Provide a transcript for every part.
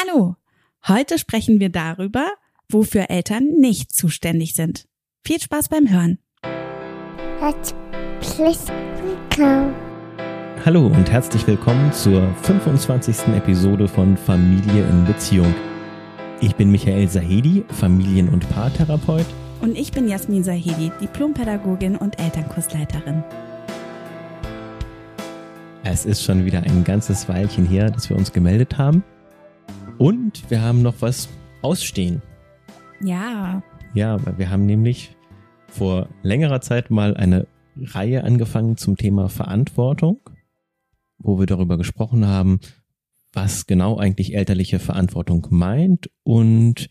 Hallo, heute sprechen wir darüber, wofür Eltern nicht zuständig sind. Viel Spaß beim Hören. Hallo und herzlich willkommen zur 25. Episode von Familie in Beziehung. Ich bin Michael Sahedi, Familien- und Paartherapeut. Und ich bin Jasmin Sahedi, Diplompädagogin und Elternkursleiterin. Es ist schon wieder ein ganzes Weilchen her, dass wir uns gemeldet haben. Und wir haben noch was ausstehen. Ja. Ja, weil wir haben nämlich vor längerer Zeit mal eine Reihe angefangen zum Thema Verantwortung, wo wir darüber gesprochen haben, was genau eigentlich elterliche Verantwortung meint und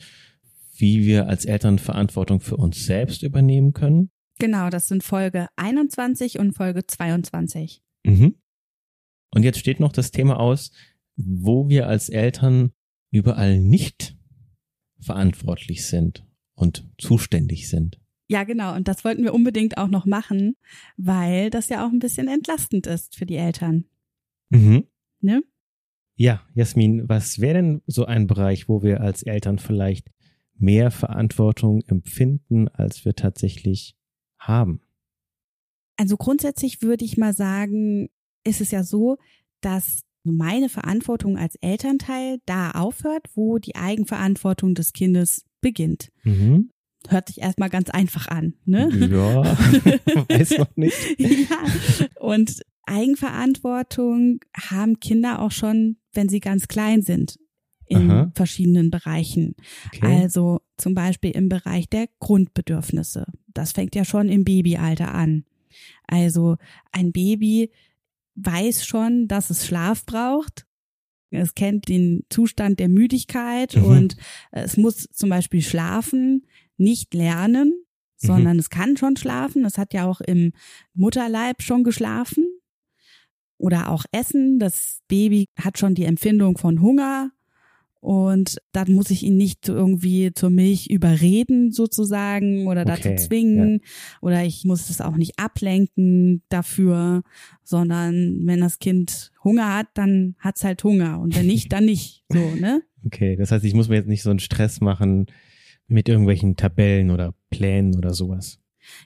wie wir als Eltern Verantwortung für uns selbst übernehmen können. Genau, das sind Folge 21 und Folge 22. Mhm. Und jetzt steht noch das Thema aus, wo wir als Eltern überall nicht verantwortlich sind und zuständig sind. Ja, genau. Und das wollten wir unbedingt auch noch machen, weil das ja auch ein bisschen entlastend ist für die Eltern. Mhm. Ne? Ja, Jasmin, was wäre denn so ein Bereich, wo wir als Eltern vielleicht mehr Verantwortung empfinden, als wir tatsächlich haben? Also grundsätzlich würde ich mal sagen, ist es ja so, dass meine Verantwortung als Elternteil da aufhört, wo die Eigenverantwortung des Kindes beginnt. Mhm. Hört sich erstmal ganz einfach an, ne? Ja, weiß noch nicht. ja. Und Eigenverantwortung haben Kinder auch schon, wenn sie ganz klein sind, in Aha. verschiedenen Bereichen. Okay. Also zum Beispiel im Bereich der Grundbedürfnisse. Das fängt ja schon im Babyalter an. Also ein Baby weiß schon, dass es Schlaf braucht. Es kennt den Zustand der Müdigkeit Mhm. und es muss zum Beispiel schlafen, nicht lernen, Mhm. sondern es kann schon schlafen. Es hat ja auch im Mutterleib schon geschlafen. Oder auch Essen. Das Baby hat schon die Empfindung von Hunger. Und dann muss ich ihn nicht irgendwie zur Milch überreden sozusagen oder dazu Okay, zwingen oder ich muss es auch nicht ablenken dafür, sondern wenn das Kind Hunger hat, dann hat's halt Hunger und wenn nicht, dann nicht. So, ne? Okay, das heißt, ich muss mir jetzt nicht so einen Stress machen mit irgendwelchen Tabellen oder Plänen oder sowas.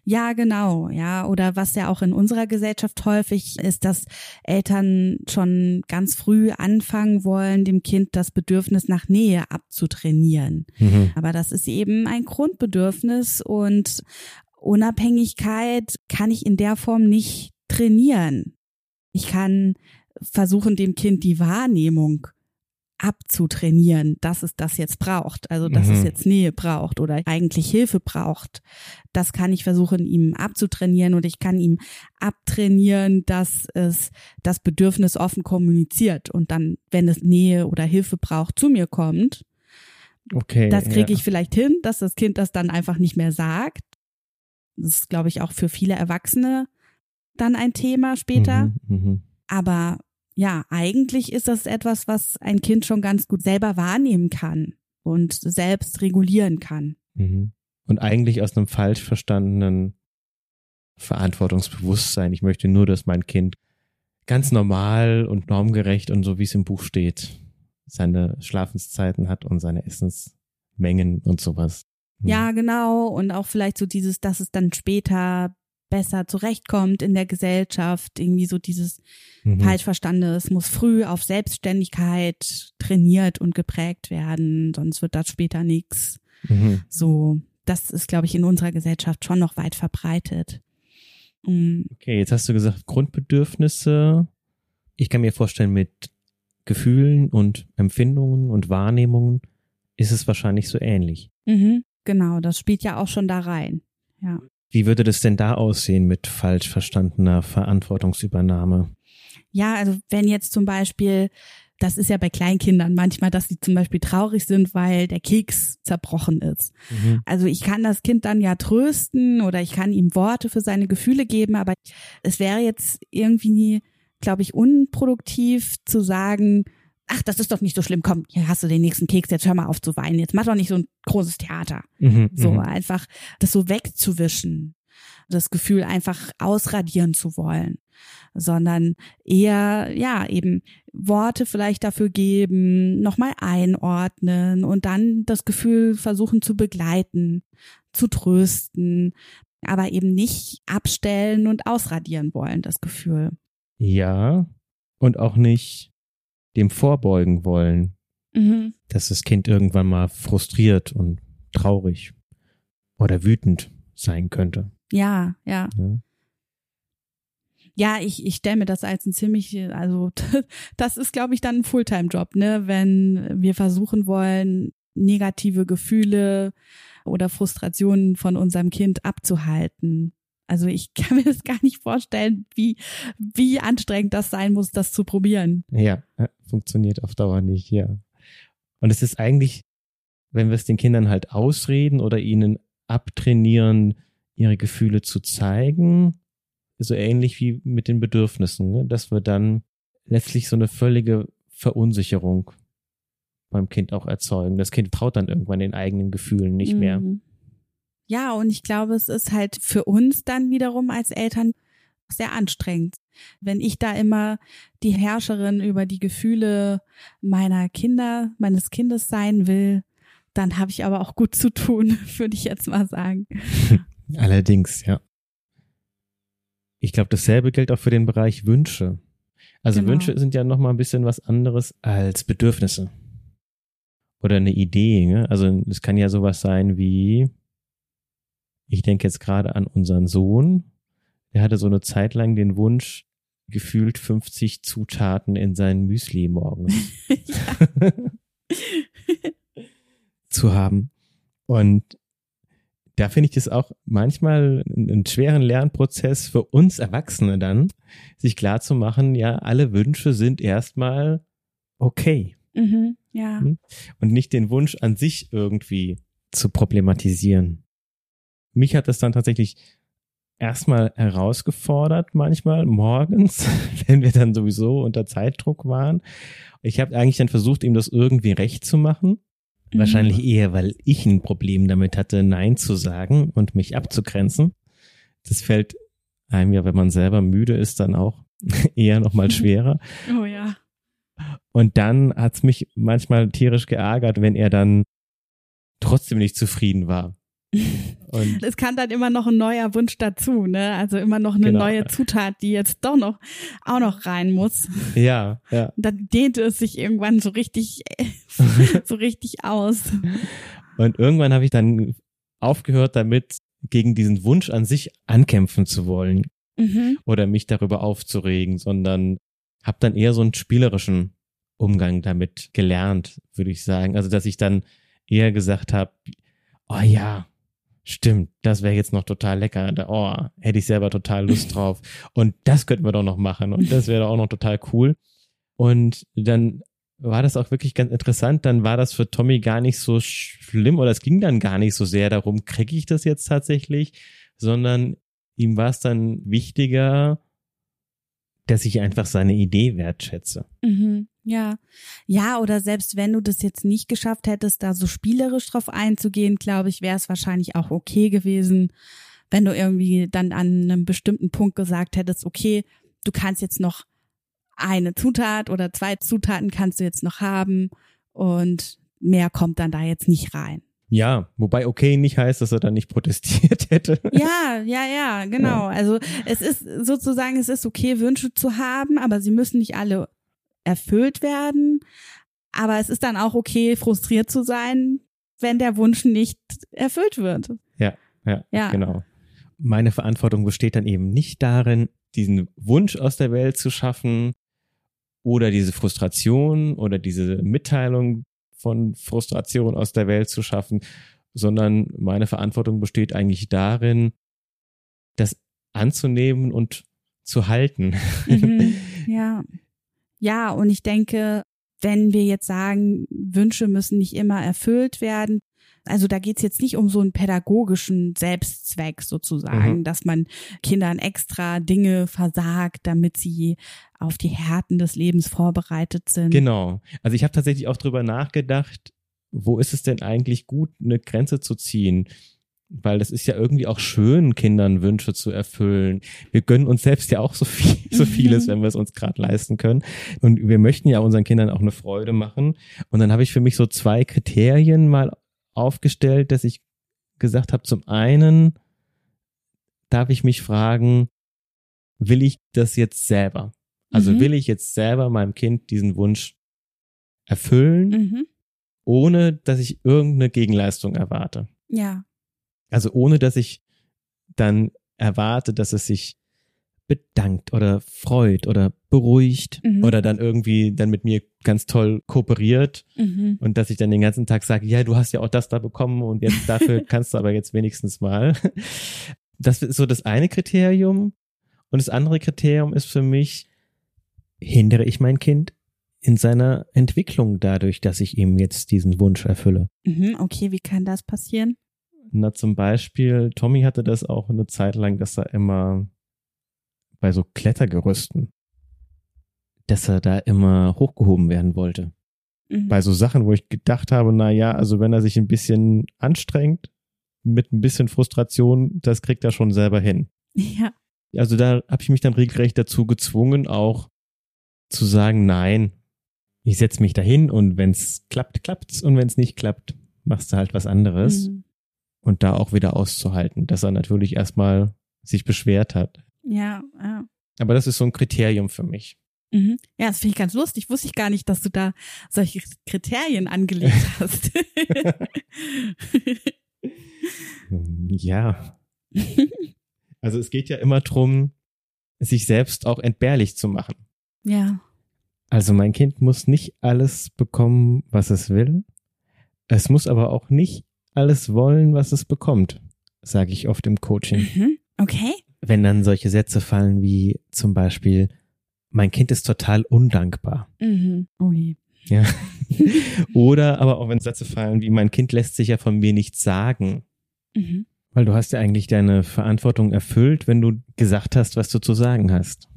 Ja, genau, ja. Oder was ja auch in unserer Gesellschaft häufig ist, dass Eltern schon ganz früh anfangen wollen, dem Kind das Bedürfnis nach Nähe abzutrainieren. Mhm. Aber das ist eben ein Grundbedürfnis und Unabhängigkeit kann ich in der Form nicht trainieren. Ich kann versuchen, dem Kind die Wahrnehmung abzutrainieren, dass es das jetzt braucht, also dass Mhm. es jetzt Nähe braucht oder eigentlich Hilfe braucht. Das kann ich versuchen, ihm abzutrainieren und ich kann ihm abtrainieren, dass es das Bedürfnis offen kommuniziert und dann, wenn es Nähe oder Hilfe braucht, zu mir kommt. Okay. Das kriege ja. ich vielleicht hin, dass das Kind das dann einfach nicht mehr sagt. Das ist, glaube ich, auch für viele Erwachsene dann ein Thema später. Mhm, mhm. Aber ja, eigentlich ist das etwas, was ein Kind schon ganz gut selber wahrnehmen kann und selbst regulieren kann. Mhm. Und eigentlich aus einem falsch verstandenen Verantwortungsbewusstsein. Ich möchte nur, dass mein Kind ganz normal und normgerecht und so wie es im Buch steht, seine Schlafenszeiten hat und seine Essensmengen und sowas. Mhm. Ja, genau. Und auch vielleicht so dieses, dass es dann später besser zurechtkommt in der Gesellschaft. Irgendwie so dieses Mhm. falsch muss früh auf Selbstständigkeit trainiert und geprägt werden, sonst wird das später nichts. Mhm. So, das ist, glaube ich, in unserer Gesellschaft schon noch weit verbreitet. Mm, Okay, jetzt hast du gesagt, Grundbedürfnisse. Ich kann mir vorstellen, mit Gefühlen und Empfindungen und Wahrnehmungen ist es wahrscheinlich so ähnlich. Mhm, genau, das spielt ja auch schon da rein. Ja. Wie würde das denn da aussehen mit falsch verstandener Verantwortungsübernahme? Ja, also wenn jetzt zum Beispiel, das ist ja bei Kleinkindern manchmal, dass sie zum Beispiel traurig sind, weil der Keks zerbrochen ist. Mhm. Also ich kann das Kind dann ja trösten oder ich kann ihm Worte für seine Gefühle geben, aber es wäre jetzt irgendwie, glaube ich, unproduktiv zu sagen, ach, das ist doch nicht so schlimm, komm, hier hast du den nächsten Keks, jetzt hör mal auf zu weinen, jetzt mach doch nicht so ein großes Theater. Mhm. So mhm. einfach das so wegzuwischen. das Gefühl einfach ausradieren zu wollen, sondern eher, ja, eben Worte vielleicht dafür geben, nochmal einordnen und dann das Gefühl versuchen zu begleiten, zu trösten, aber eben nicht abstellen und ausradieren wollen, das Gefühl. Ja, und auch nicht dem vorbeugen wollen, Mhm. dass das Kind irgendwann mal frustriert und traurig oder wütend sein könnte. Ja, ja. Ja. Ja, ich, ich stelle mir das als ein ziemlich, also das ist, glaube ich, dann ein Fulltime-Job, ne? Wenn wir versuchen wollen, negative Gefühle oder Frustrationen von unserem Kind abzuhalten. Also ich kann mir das gar nicht vorstellen, wie, wie anstrengend das sein muss, das zu probieren. Ja, äh, funktioniert auf Dauer nicht, ja. Und es ist eigentlich, wenn wir es den Kindern halt ausreden oder ihnen abtrainieren, ihre Gefühle zu zeigen, so ähnlich wie mit den Bedürfnissen, ne? dass wir dann letztlich so eine völlige Verunsicherung beim Kind auch erzeugen. Das Kind traut dann irgendwann den eigenen Gefühlen nicht mehr. Ja, und ich glaube, es ist halt für uns dann wiederum als Eltern sehr anstrengend. Wenn ich da immer die Herrscherin über die Gefühle meiner Kinder, meines Kindes sein will, dann habe ich aber auch gut zu tun, würde ich jetzt mal sagen. Allerdings, ja. Ich glaube, dasselbe gilt auch für den Bereich Wünsche. Also Genau. Wünsche sind ja noch mal ein bisschen was anderes als Bedürfnisse oder eine Idee. Ne? Also es kann ja sowas sein wie, ich denke jetzt gerade an unseren Sohn, der hatte so eine Zeit lang den Wunsch, gefühlt 50 Zutaten in sein Müsli morgens zu haben. Und da finde ich das auch manchmal einen schweren Lernprozess für uns Erwachsene dann, sich klar zu machen, ja, alle Wünsche sind erstmal okay Mhm, ja. Hm? und nicht den Wunsch an sich irgendwie zu problematisieren. Mich hat das dann tatsächlich erstmal herausgefordert, manchmal morgens, wenn wir dann sowieso unter Zeitdruck waren. Ich habe eigentlich dann versucht, ihm das irgendwie recht zu machen. Mhm. Wahrscheinlich eher, weil ich ein Problem damit hatte, Nein zu sagen und mich abzugrenzen. Das fällt einem ja, wenn man selber müde ist, dann auch eher nochmal schwerer. Oh ja. Und dann hat's mich manchmal tierisch geärgert, wenn er dann trotzdem nicht zufrieden war. Und Es kann dann immer noch ein neuer Wunsch dazu, ne? Also immer noch eine Genau. neue Zutat, die jetzt doch noch auch noch rein muss. ja, ja. Dann dehnte es sich irgendwann so richtig, so richtig aus. Und irgendwann habe ich dann aufgehört damit, gegen diesen Wunsch an sich ankämpfen zu wollen Mhm. oder mich darüber aufzuregen, sondern habe dann eher so einen spielerischen Umgang damit gelernt, würde ich sagen. Also dass ich dann eher gesagt habe, oh ja, stimmt, das wäre jetzt noch total lecker. Da, oh, hätte ich selber total Lust drauf. Und das könnten wir doch noch machen. Und das wäre doch auch noch total cool. Und dann war das auch wirklich ganz interessant. Dann war das für Tommy gar nicht so schlimm oder es ging dann gar nicht so sehr darum, kriege ich das jetzt tatsächlich, sondern ihm war es dann wichtiger, dass ich einfach seine Idee wertschätze. Mhm. Ja. Ja, oder selbst wenn du das jetzt nicht geschafft hättest, da so spielerisch drauf einzugehen, glaube ich, wäre es wahrscheinlich auch okay gewesen, wenn du irgendwie dann an einem bestimmten Punkt gesagt hättest, okay, du kannst jetzt noch eine Zutat oder zwei Zutaten kannst du jetzt noch haben und mehr kommt dann da jetzt nicht rein. Ja, wobei okay nicht heißt, dass er dann nicht protestiert hätte. Ja, ja, ja, genau. Also es ist sozusagen, es ist okay, Wünsche zu haben, aber sie müssen nicht alle erfüllt werden. Aber es ist dann auch okay, frustriert zu sein, wenn der Wunsch nicht erfüllt wird. Ja, Ja. genau. Meine Verantwortung besteht dann eben nicht darin, diesen Wunsch aus der Welt zu schaffen oder diese Frustration oder diese Mitteilung von Frustration aus der Welt zu schaffen, sondern meine Verantwortung besteht eigentlich darin, das anzunehmen und zu halten. Mhm. Ja. Ja, und ich denke, wenn wir jetzt sagen, Wünsche müssen nicht immer erfüllt werden, also da geht's jetzt nicht um so einen pädagogischen Selbstzweck sozusagen, Mhm. dass man Kindern extra Dinge versagt, damit sie auf die Härten des Lebens vorbereitet sind. Genau. Also ich habe tatsächlich auch drüber nachgedacht, wo ist es denn eigentlich gut, eine Grenze zu ziehen? Weil es ist ja irgendwie auch schön, Kindern Wünsche zu erfüllen. Wir gönnen uns selbst ja auch so viel, so vieles, wenn wir es uns gerade leisten können. Und wir möchten ja unseren Kindern auch eine Freude machen. Und dann habe ich für mich so zwei Kriterien mal aufgestellt, dass ich gesagt habe, zum einen darf ich mich fragen, will ich das jetzt selber? Also mhm. will ich jetzt selber meinem Kind diesen Wunsch erfüllen, mhm. ohne dass ich irgendeine Gegenleistung erwarte? Ja. Also ohne dass ich dann erwarte, dass es sich bedankt oder freut oder beruhigt mhm. oder dann irgendwie dann mit mir ganz toll kooperiert mhm. und dass ich dann den ganzen Tag sage, ja, du hast ja auch das da bekommen und jetzt dafür kannst du aber jetzt wenigstens mal. Das ist so das eine Kriterium. Und das andere Kriterium ist für mich, hindere ich mein Kind in seiner Entwicklung dadurch, dass ich ihm jetzt diesen Wunsch erfülle. Mhm, okay, wie kann das passieren? Na, zum Beispiel, Tommy hatte das auch eine Zeit lang, dass er immer bei so Klettergerüsten, dass er da immer hochgehoben werden wollte. Mhm. Bei so Sachen, wo ich gedacht habe, na ja, also wenn er sich ein bisschen anstrengt, mit ein bisschen Frustration, das kriegt er schon selber hin. Ja. Also da habe ich mich dann regelrecht dazu gezwungen, auch zu sagen, nein, ich setze mich dahin und wenn es klappt, klappt's und wenn es nicht klappt, machst du halt was anderes. Mhm und da auch wieder auszuhalten, dass er natürlich erstmal sich beschwert hat. Ja, ja. Aber das ist so ein Kriterium für mich. Mhm. Ja, das finde ich ganz lustig. Wusste ich gar nicht, dass du da solche Kriterien angelegt hast. ja. Also es geht ja immer drum, sich selbst auch entbehrlich zu machen. Ja. Also mein Kind muss nicht alles bekommen, was es will. Es muss aber auch nicht alles wollen, was es bekommt, sage ich oft im Coaching. Mhm. Okay. Wenn dann solche Sätze fallen wie zum Beispiel, mein Kind ist total undankbar. Mhm. Oh je. Ja. Oder aber auch wenn Sätze fallen wie, mein Kind lässt sich ja von mir nichts sagen. Mhm. Weil du hast ja eigentlich deine Verantwortung erfüllt, wenn du gesagt hast, was du zu sagen hast.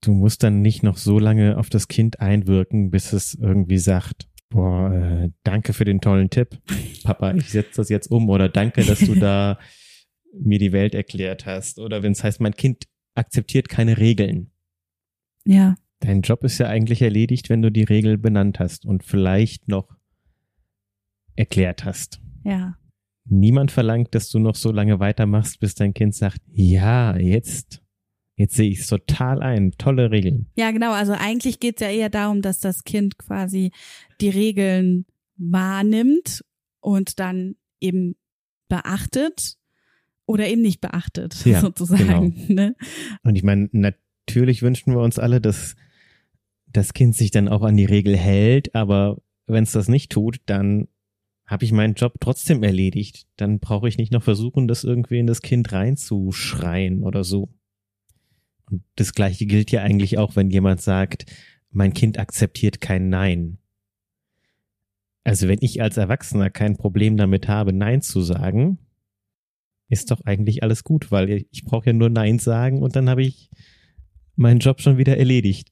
Du musst dann nicht noch so lange auf das Kind einwirken, bis es irgendwie sagt, boah, äh, danke für den tollen Tipp. Papa, ich setze das jetzt um oder danke, dass du da mir die Welt erklärt hast. Oder wenn es heißt, mein Kind akzeptiert keine Regeln. Ja. Dein Job ist ja eigentlich erledigt, wenn du die Regel benannt hast und vielleicht noch erklärt hast. Ja. Niemand verlangt, dass du noch so lange weitermachst, bis dein Kind sagt, ja, jetzt Jetzt sehe ich es total ein. Tolle Regeln. Ja, genau. Also eigentlich geht es ja eher darum, dass das Kind quasi die Regeln wahrnimmt und dann eben beachtet oder eben nicht beachtet, ja, sozusagen. Genau. Ne? Und ich meine, natürlich wünschen wir uns alle, dass das Kind sich dann auch an die Regel hält, aber wenn es das nicht tut, dann habe ich meinen Job trotzdem erledigt. Dann brauche ich nicht noch versuchen, das irgendwie in das Kind reinzuschreien oder so. Und das gleiche gilt ja eigentlich auch, wenn jemand sagt, mein Kind akzeptiert kein Nein. Also wenn ich als Erwachsener kein Problem damit habe, Nein zu sagen, ist doch eigentlich alles gut, weil ich brauche ja nur Nein sagen und dann habe ich meinen Job schon wieder erledigt.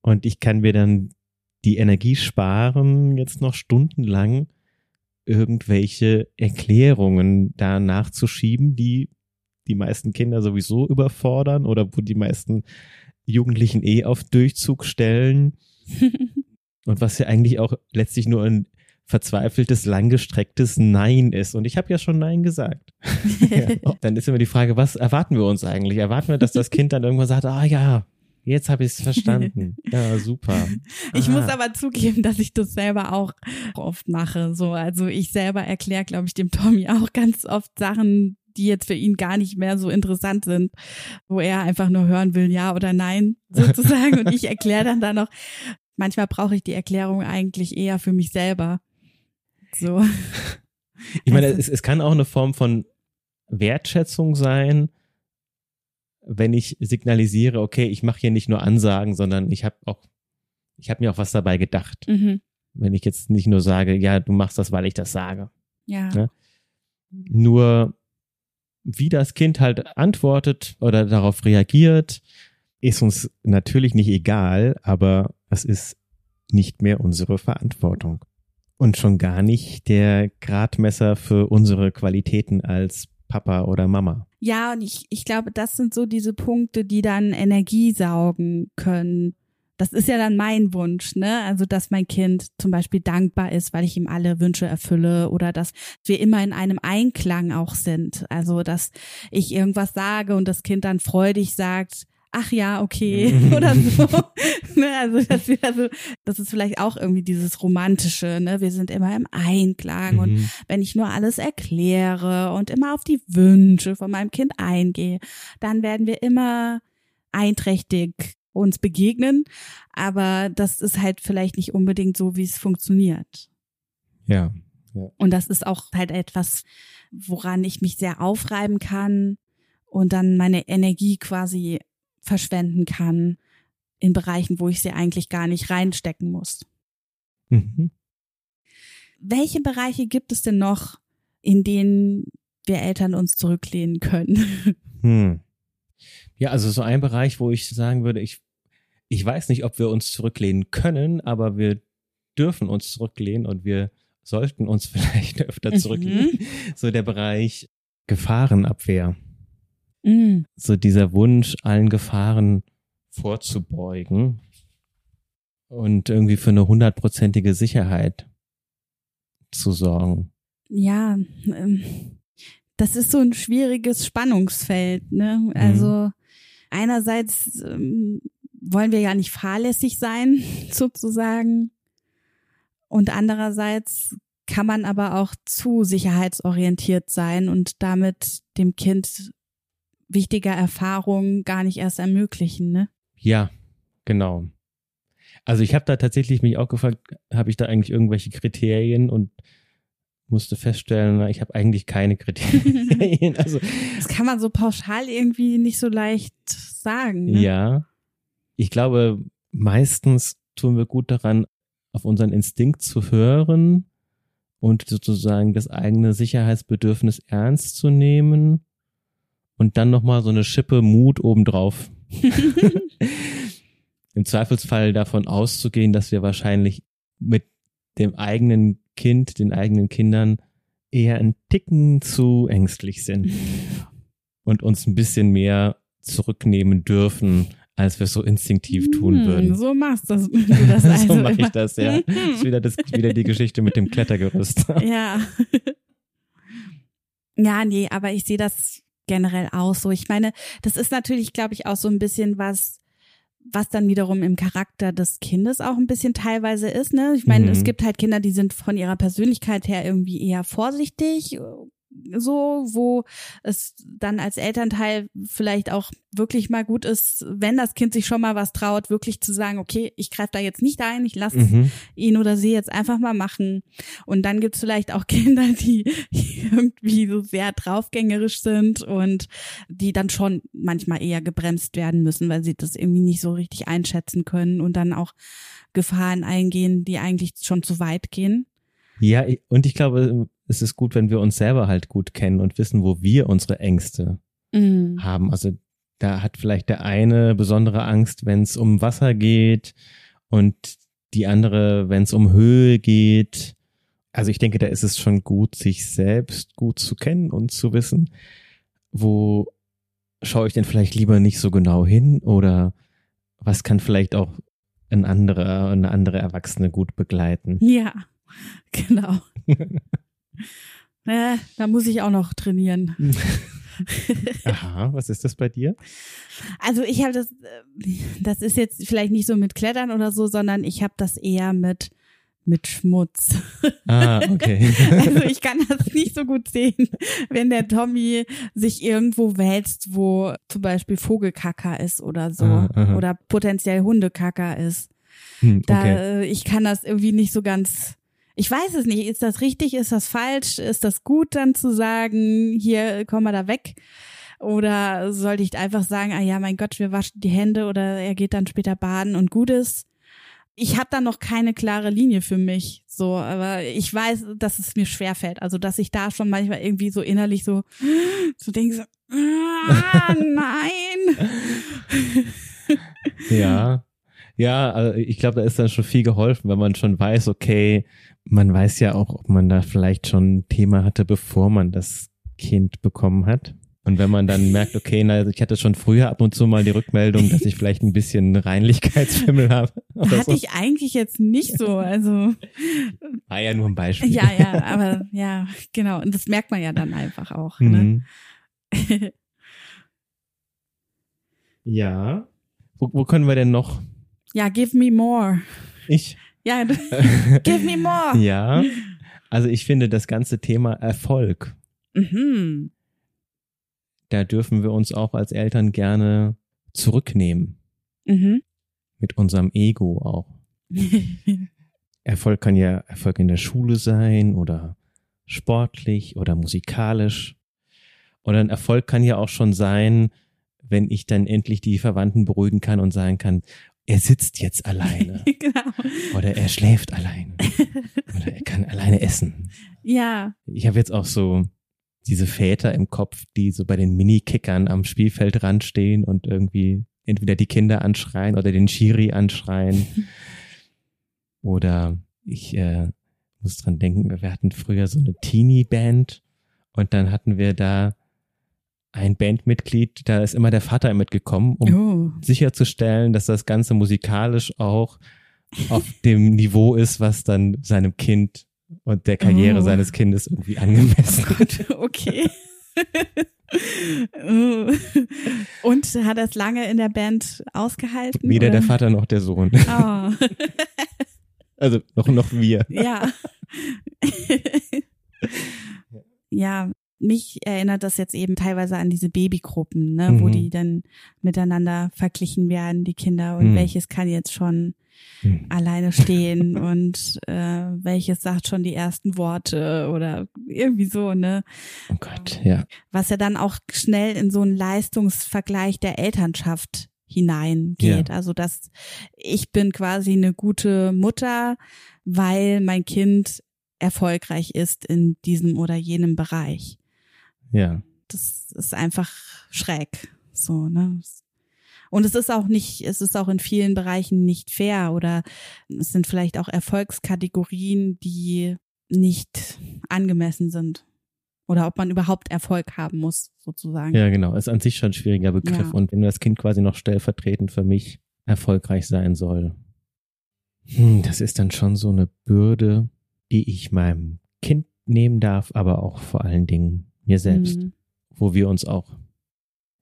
Und ich kann mir dann die Energie sparen, jetzt noch stundenlang irgendwelche Erklärungen da nachzuschieben, die die meisten Kinder sowieso überfordern oder wo die meisten Jugendlichen eh auf Durchzug stellen. und was ja eigentlich auch letztlich nur ein verzweifeltes, langgestrecktes Nein ist. Und ich habe ja schon Nein gesagt. ja. Dann ist immer die Frage, was erwarten wir uns eigentlich? Erwarten wir, dass das Kind dann irgendwann sagt, ah ja, Jetzt habe ich es verstanden. Ja, super. Ich muss aber zugeben, dass ich das selber auch oft mache. So, also ich selber erkläre, glaube ich, dem Tommy auch ganz oft Sachen, die jetzt für ihn gar nicht mehr so interessant sind, wo er einfach nur hören will, ja oder nein, sozusagen. Und ich erkläre dann da noch, manchmal brauche ich die Erklärung eigentlich eher für mich selber. So. Ich meine, also, es, es kann auch eine Form von Wertschätzung sein, wenn ich signalisiere, okay, ich mache hier nicht nur Ansagen, sondern ich habe auch, ich habe mir auch was dabei gedacht. Mhm. Wenn ich jetzt nicht nur sage, ja, du machst das, weil ich das sage. Ja. ja? Nur wie das Kind halt antwortet oder darauf reagiert, ist uns natürlich nicht egal, aber es ist nicht mehr unsere Verantwortung. Und schon gar nicht der Gradmesser für unsere Qualitäten als Papa oder Mama. Ja, und ich, ich glaube, das sind so diese Punkte, die dann Energie saugen können. Das ist ja dann mein Wunsch, ne? Also, dass mein Kind zum Beispiel dankbar ist, weil ich ihm alle Wünsche erfülle oder dass wir immer in einem Einklang auch sind. Also, dass ich irgendwas sage und das Kind dann freudig sagt, ach ja, okay, oder so. ne, also, das, also, das ist vielleicht auch irgendwie dieses Romantische, ne? Wir sind immer im Einklang und Mhm. wenn ich nur alles erkläre und immer auf die Wünsche von meinem Kind eingehe, dann werden wir immer einträchtig uns begegnen. Aber das ist halt vielleicht nicht unbedingt so, wie es funktioniert. Ja. Und das ist auch halt etwas, woran ich mich sehr aufreiben kann und dann meine Energie quasi verschwenden kann in Bereichen, wo ich sie eigentlich gar nicht reinstecken muss. Mhm. Welche Bereiche gibt es denn noch, in denen wir Eltern uns zurücklehnen können? Hm. Ja, also so ein Bereich, wo ich sagen würde, ich, ich weiß nicht, ob wir uns zurücklehnen können, aber wir dürfen uns zurücklehnen und wir sollten uns vielleicht öfter Mhm. zurücklehnen. So der Bereich Gefahrenabwehr. Mm, So dieser Wunsch, allen Gefahren vorzubeugen und irgendwie für eine hundertprozentige Sicherheit zu sorgen. ja, ähm, das ist so ein schwieriges Spannungsfeld. Ne? Also einerseits ähm, wollen wir ja nicht fahrlässig sein, sozusagen. Und andererseits kann man aber auch zu sicherheitsorientiert sein und damit dem Kind wichtiger Erfahrungen gar nicht erst ermöglichen. Ne? Ja, genau. Also ich habe da tatsächlich mich auch gefragt, habe ich da eigentlich irgendwelche Kriterien und musste feststellen, ich habe eigentlich keine Kriterien. also Das kann man so pauschal irgendwie nicht so leicht sagen. Ne? ja, ich glaube, meistens tun wir gut daran, auf unseren Instinkt zu hören und sozusagen das eigene Sicherheitsbedürfnis ernst zu nehmen und dann nochmal so eine Schippe Mut obendrauf. Im Zweifelsfall davon auszugehen, dass wir wahrscheinlich mit dem eigenen Kind, den eigenen Kindern eher ein Ticken zu ängstlich sind und uns ein bisschen mehr zurücknehmen dürfen, als wir es so instinktiv tun Hm, würden. So machst das, du das also so mache ich das, ja. Das ist wieder, das, wieder die Geschichte mit dem Klettergerüst. Ja. Ja, nee, aber ich sehe das generell auch so. Ich meine, das ist natürlich, glaube ich, auch so ein bisschen was, was dann wiederum im Charakter des Kindes auch ein bisschen teilweise ist. Ne? Ich meine, Mhm. es gibt halt Kinder, die sind von ihrer Persönlichkeit her irgendwie eher vorsichtig, so, wo es dann als Elternteil vielleicht auch wirklich mal gut ist, wenn das Kind sich schon mal was traut, wirklich zu sagen, okay, ich greife da jetzt nicht ein, ich lasse Mhm. ihn oder sie jetzt einfach mal machen. Und dann gibt's vielleicht auch Kinder, die irgendwie so sehr draufgängerisch sind und die dann schon manchmal eher gebremst werden müssen, weil sie das irgendwie nicht so richtig einschätzen können und dann auch Gefahren eingehen, die eigentlich schon zu weit gehen. Ja, und ich glaube, es ist gut, wenn wir uns selber halt gut kennen und wissen, wo wir unsere Ängste Mhm. haben. Also da hat vielleicht der eine besondere Angst, wenn es um Wasser geht und die andere, wenn es um Höhe geht. Also ich denke, da ist es schon gut, sich selbst gut zu kennen und zu wissen, wo schaue ich denn vielleicht lieber nicht so genau hin oder was kann vielleicht auch ein anderer, eine andere Erwachsene gut begleiten. Ja, genau. äh, da muss ich auch noch trainieren. Aha, was ist das bei dir? Also ich habe das, äh, das ist jetzt vielleicht nicht so mit Klettern oder so, sondern ich habe das eher mit mit Schmutz. Ah, okay. Also ich kann das nicht so gut sehen, wenn der Tommy sich irgendwo wälzt, wo zum Beispiel Vogelkacker ist oder so Ah, oder potenziell Hundekacker ist. Hm, Da okay. äh, ich kann das irgendwie nicht so ganz. Ich weiß es nicht. Ist das richtig? Ist das falsch? Ist das gut, dann zu sagen, hier komm mal da weg? Oder sollte ich einfach sagen, ah ja, mein Gott, wir waschen die Hände oder er geht dann später baden und gut ist? Ich habe da noch keine klare Linie für mich, so, aber ich weiß, dass es mir schwerfällt. Also, dass ich da schon manchmal irgendwie so innerlich so, so denke, so, ah, nein. Ja. Ja, also ich glaube, da ist dann schon viel geholfen, wenn man schon weiß, okay, man weiß ja auch, ob man da vielleicht schon ein Thema hatte, bevor man das Kind bekommen hat. Und wenn man dann merkt, okay, na, also ich hatte schon früher ab und zu mal die Rückmeldung, dass ich vielleicht ein bisschen Reinlichkeitsfimmel habe. Hatte so. ich eigentlich jetzt nicht so, also. War ja nur ein Beispiel. Ja, ja, aber ja, genau. Und das merkt man ja dann einfach auch. Ne? Mhm. Ja. Wo, wo können wir denn noch? ja, give me more. Ich. Ja, give me more. Ja. Also ich finde das ganze Thema Erfolg, Mhm. da dürfen wir uns auch als Eltern gerne zurücknehmen. Mhm. Mit unserem Ego auch. Erfolg kann ja Erfolg in der Schule sein oder sportlich oder musikalisch. Oder ein Erfolg kann ja auch schon sein, wenn ich dann endlich die Verwandten beruhigen kann und sagen kann, er sitzt jetzt alleine genau. oder er schläft alleine oder er kann alleine essen. Ja, Ich habe jetzt auch so diese Väter im Kopf, die so bei den Mini-Kickern am Spielfeldrand stehen und irgendwie entweder die Kinder anschreien oder den Schiri anschreien. Oder ich äh, muss dran denken, wir hatten früher so eine Teenie-Band und dann hatten wir da ein Bandmitglied, da ist immer der Vater mitgekommen, um oh. sicherzustellen, dass das Ganze musikalisch auch auf dem Niveau ist, was dann seinem Kind und der Karriere Oh. seines Kindes irgendwie angemessen ist. okay. Oh. Und hat es lange in der Band ausgehalten? Weder der oder? Vater noch der Sohn. Oh, Also noch, noch wir. ja. ja, mich erinnert das jetzt eben teilweise an diese Babygruppen, ne, wo Mhm. die dann miteinander verglichen werden, die Kinder, und Mhm. welches kann jetzt schon Hm. alleine stehen und äh, welches sagt schon die ersten Worte oder irgendwie so, ne? Oh Gott, ja. Was ja dann auch schnell in so einen Leistungsvergleich der Elternschaft hineingeht. Also dass ich bin quasi eine gute Mutter, weil mein Kind erfolgreich ist in diesem oder jenem Bereich. Ja. Das ist einfach schräg. So, ne? Und es ist auch nicht, es ist auch in vielen Bereichen nicht fair oder es sind vielleicht auch Erfolgskategorien, die nicht angemessen sind. Oder ob man überhaupt Erfolg haben muss, sozusagen. Ja, genau. Ist an sich schon ein schwieriger Begriff. Ja. Und wenn das Kind quasi noch stellvertretend für mich erfolgreich sein soll, hm, das ist dann schon so eine Bürde, die ich meinem Kind nehmen darf, aber auch vor allen Dingen mir selbst, Mhm. wo wir uns auch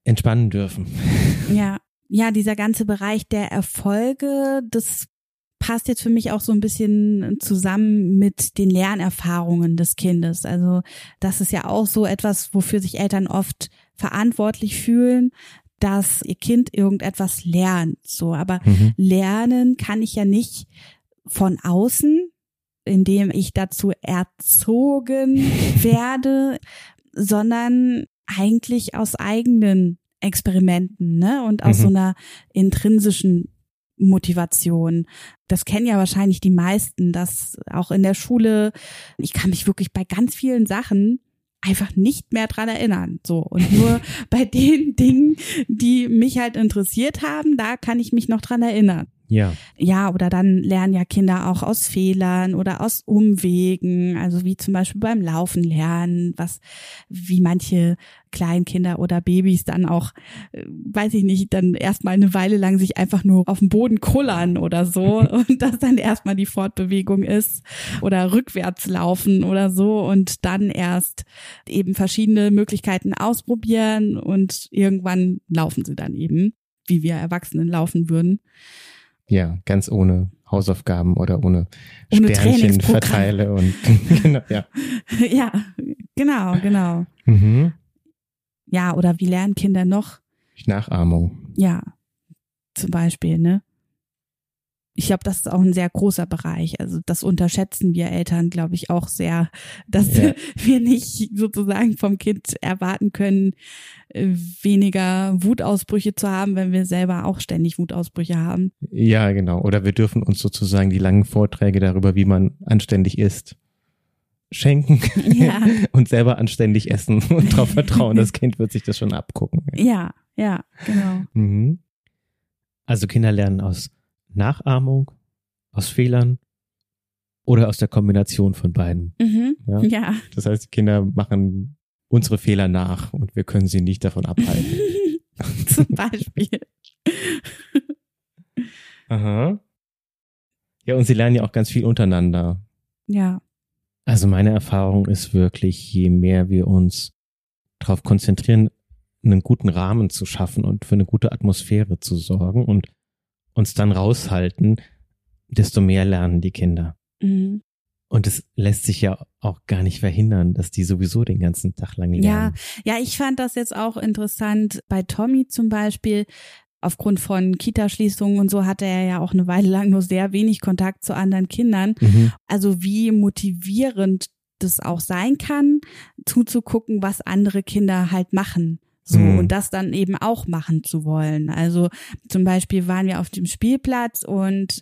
entspannen dürfen. Ja, ja, dieser ganze Bereich der Erfolge, das passt jetzt für mich auch so ein bisschen zusammen mit den Lernerfahrungen des Kindes. Also das ist ja auch so etwas, wofür sich Eltern oft verantwortlich fühlen, dass ihr Kind irgendetwas lernt. So, aber Mhm. lernen kann ich ja nicht von außen, indem ich dazu erzogen werde, sondern eigentlich aus eigenen Experimenten, ne? Und aus Mhm. so einer intrinsischen Motivation. Das kennen ja wahrscheinlich die meisten, dass auch in der Schule, ich kann mich wirklich bei ganz vielen Sachen einfach nicht mehr dran erinnern. So. Und nur bei den Dingen, die mich halt interessiert haben, da kann ich mich noch dran erinnern. Ja, Ja, oder dann lernen ja Kinder auch aus Fehlern oder aus Umwegen, also wie zum Beispiel beim Laufen lernen, was, wie manche Kleinkinder oder Babys dann auch, äh, weiß ich nicht, dann erstmal eine Weile lang sich einfach nur auf dem Boden kullern oder so und das dann erstmal die Fortbewegung ist oder rückwärts laufen oder so und dann erst eben verschiedene Möglichkeiten ausprobieren und irgendwann laufen sie dann eben, wie wir Erwachsenen laufen würden. Ja, ganz ohne Hausaufgaben oder ohne, Ohne Sternchen verteile und genau, ja. ja, genau, genau. Mhm. Ja, oder wie lernen Kinder noch? Nachahmung. Ja, zum Beispiel, ne? Ich glaube, das ist auch ein sehr großer Bereich. Also das unterschätzen wir Eltern, glaube ich, auch sehr, dass Ja. wir nicht sozusagen vom Kind erwarten können, äh, weniger Wutausbrüche zu haben, wenn wir selber auch ständig Wutausbrüche haben. Ja, genau. Oder wir dürfen uns sozusagen die langen Vorträge darüber, wie man anständig isst, schenken Ja. und selber anständig essen und darauf vertrauen, das Kind wird sich das schon abgucken. Ja, ja, genau. Mhm. Also Kinder lernen aus Nachahmung, aus Fehlern oder aus der Kombination von beiden. Mhm. Ja? Ja. Das heißt, die Kinder machen unsere Fehler nach und wir können sie nicht davon abhalten. Zum Beispiel. Aha. Ja, und sie lernen ja auch ganz viel untereinander. Ja. Also meine Erfahrung ist wirklich, je mehr wir uns darauf konzentrieren, einen guten Rahmen zu schaffen und für eine gute Atmosphäre zu sorgen und uns dann raushalten, desto mehr lernen die Kinder. Mhm. Und es lässt sich ja auch gar nicht verhindern, dass die sowieso den ganzen Tag lang lernen. Ja, ja, ich fand das jetzt auch interessant bei Tommy zum Beispiel. Aufgrund von Kitaschließungen und so hatte er ja auch eine Weile lang nur sehr wenig Kontakt zu anderen Kindern. Mhm. Also wie motivierend das auch sein kann, zuzugucken, was andere Kinder halt machen. So, Mhm. und das dann eben auch machen zu wollen. Also zum Beispiel waren wir auf dem Spielplatz und